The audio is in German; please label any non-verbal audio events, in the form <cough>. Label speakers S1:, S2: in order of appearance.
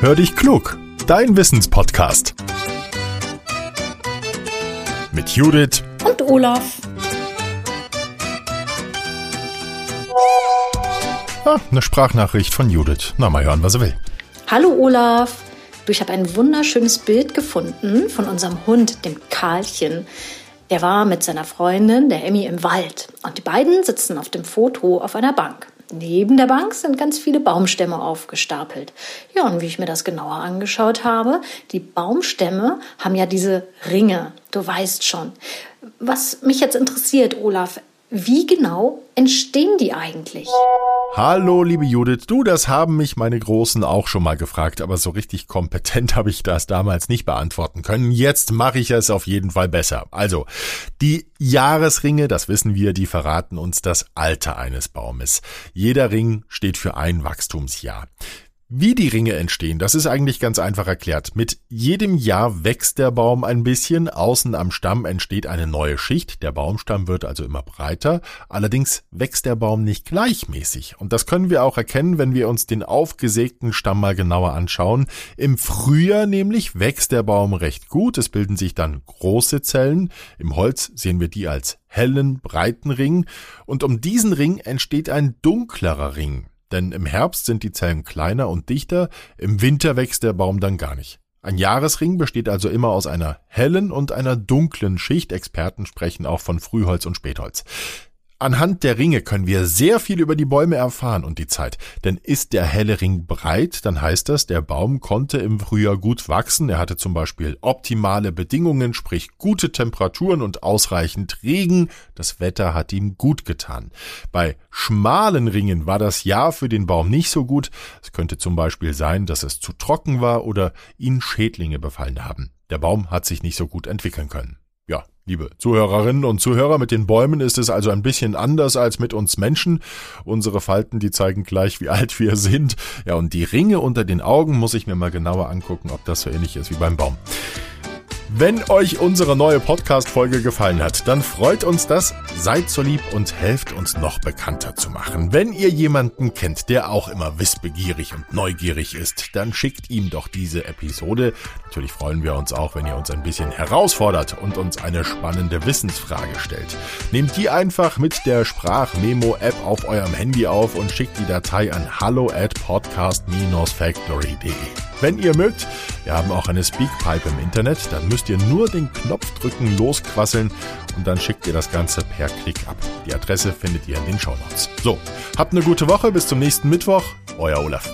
S1: Hör dich klug, dein Wissenspodcast. Mit Judith
S2: und Olaf.
S1: Ah, eine Sprachnachricht von Judith. Na, mal hören, was er will.
S2: Hallo Olaf. Du, ich habe ein wunderschönes Bild gefunden von unserem Hund, dem Karlchen. Der war mit seiner Freundin, der Emmy, im Wald. Und die beiden sitzen auf dem Foto auf einer Bank. Neben der Bank sind ganz viele Baumstämme aufgestapelt. Ja, und wie ich mir das genauer angeschaut habe, die Baumstämme haben ja diese Ringe, du weißt schon. Was mich jetzt interessiert, Olaf, wie genau entstehen die eigentlich?
S1: Hallo, liebe Judith. Du, das haben mich meine Großen auch schon mal gefragt, aber so richtig kompetent <laughs> habe ich das damals nicht beantworten können. Jetzt mache ich es auf jeden Fall besser. Also, die Jahresringe, das wissen wir, die verraten uns das Alter eines Baumes. Jeder Ring steht für ein Wachstumsjahr. Wie die Ringe entstehen, das ist eigentlich ganz einfach erklärt. Mit jedem Jahr wächst der Baum ein bisschen, außen am Stamm entsteht eine neue Schicht, der Baumstamm wird also immer breiter, allerdings wächst der Baum nicht gleichmäßig. Und das können wir auch erkennen, wenn wir uns den aufgesägten Stamm mal genauer anschauen. Im Frühjahr nämlich wächst der Baum recht gut, es bilden sich dann große Zellen, im Holz sehen wir die als hellen, breiten Ring, und um diesen Ring entsteht ein dunklerer Ring. Denn im Herbst sind die Zellen kleiner und dichter, im Winter wächst der Baum dann gar nicht. Ein Jahresring besteht also immer aus einer hellen und einer dunklen Schicht. Experten sprechen auch von Frühholz und Spätholz. Anhand der Ringe können wir sehr viel über die Bäume erfahren und die Zeit. Denn ist der helle Ring breit, dann heißt das, der Baum konnte im Frühjahr gut wachsen. Er hatte zum Beispiel optimale Bedingungen, sprich gute Temperaturen und ausreichend Regen. Das Wetter hat ihm gut getan. Bei schmalen Ringen war das Jahr für den Baum nicht so gut. Es könnte zum Beispiel sein, dass es zu trocken war oder ihn Schädlinge befallen haben. Der Baum hat sich nicht so gut entwickeln können. Liebe Zuhörerinnen und Zuhörer, mit den Bäumen ist es also ein bisschen anders als mit uns Menschen. Unsere Falten, die zeigen gleich, wie alt wir sind. Ja, und die Ringe unter den Augen muss ich mir mal genauer angucken, ob das so ähnlich ist wie beim Baum. Wenn euch unsere neue Podcast-Folge gefallen hat, dann freut uns das. Seid so lieb und helft uns noch bekannter zu machen. Wenn ihr jemanden kennt, der auch immer wissbegierig und neugierig ist, dann schickt ihm doch diese Episode. Natürlich freuen wir uns auch, wenn ihr uns ein bisschen herausfordert und uns eine spannende Wissensfrage stellt. Nehmt die einfach mit der Sprachmemo-App auf eurem Handy auf und schickt die Datei an hallo at podcast-factory.de. Wenn ihr mögt, wir haben auch eine Speakpipe im Internet, dann müsst ihr nur den Knopf drücken, losquasseln und dann schickt ihr das Ganze per Klick ab. Die Adresse findet ihr in den Shownotes. So, habt eine gute Woche, bis zum nächsten Mittwoch, euer Olaf.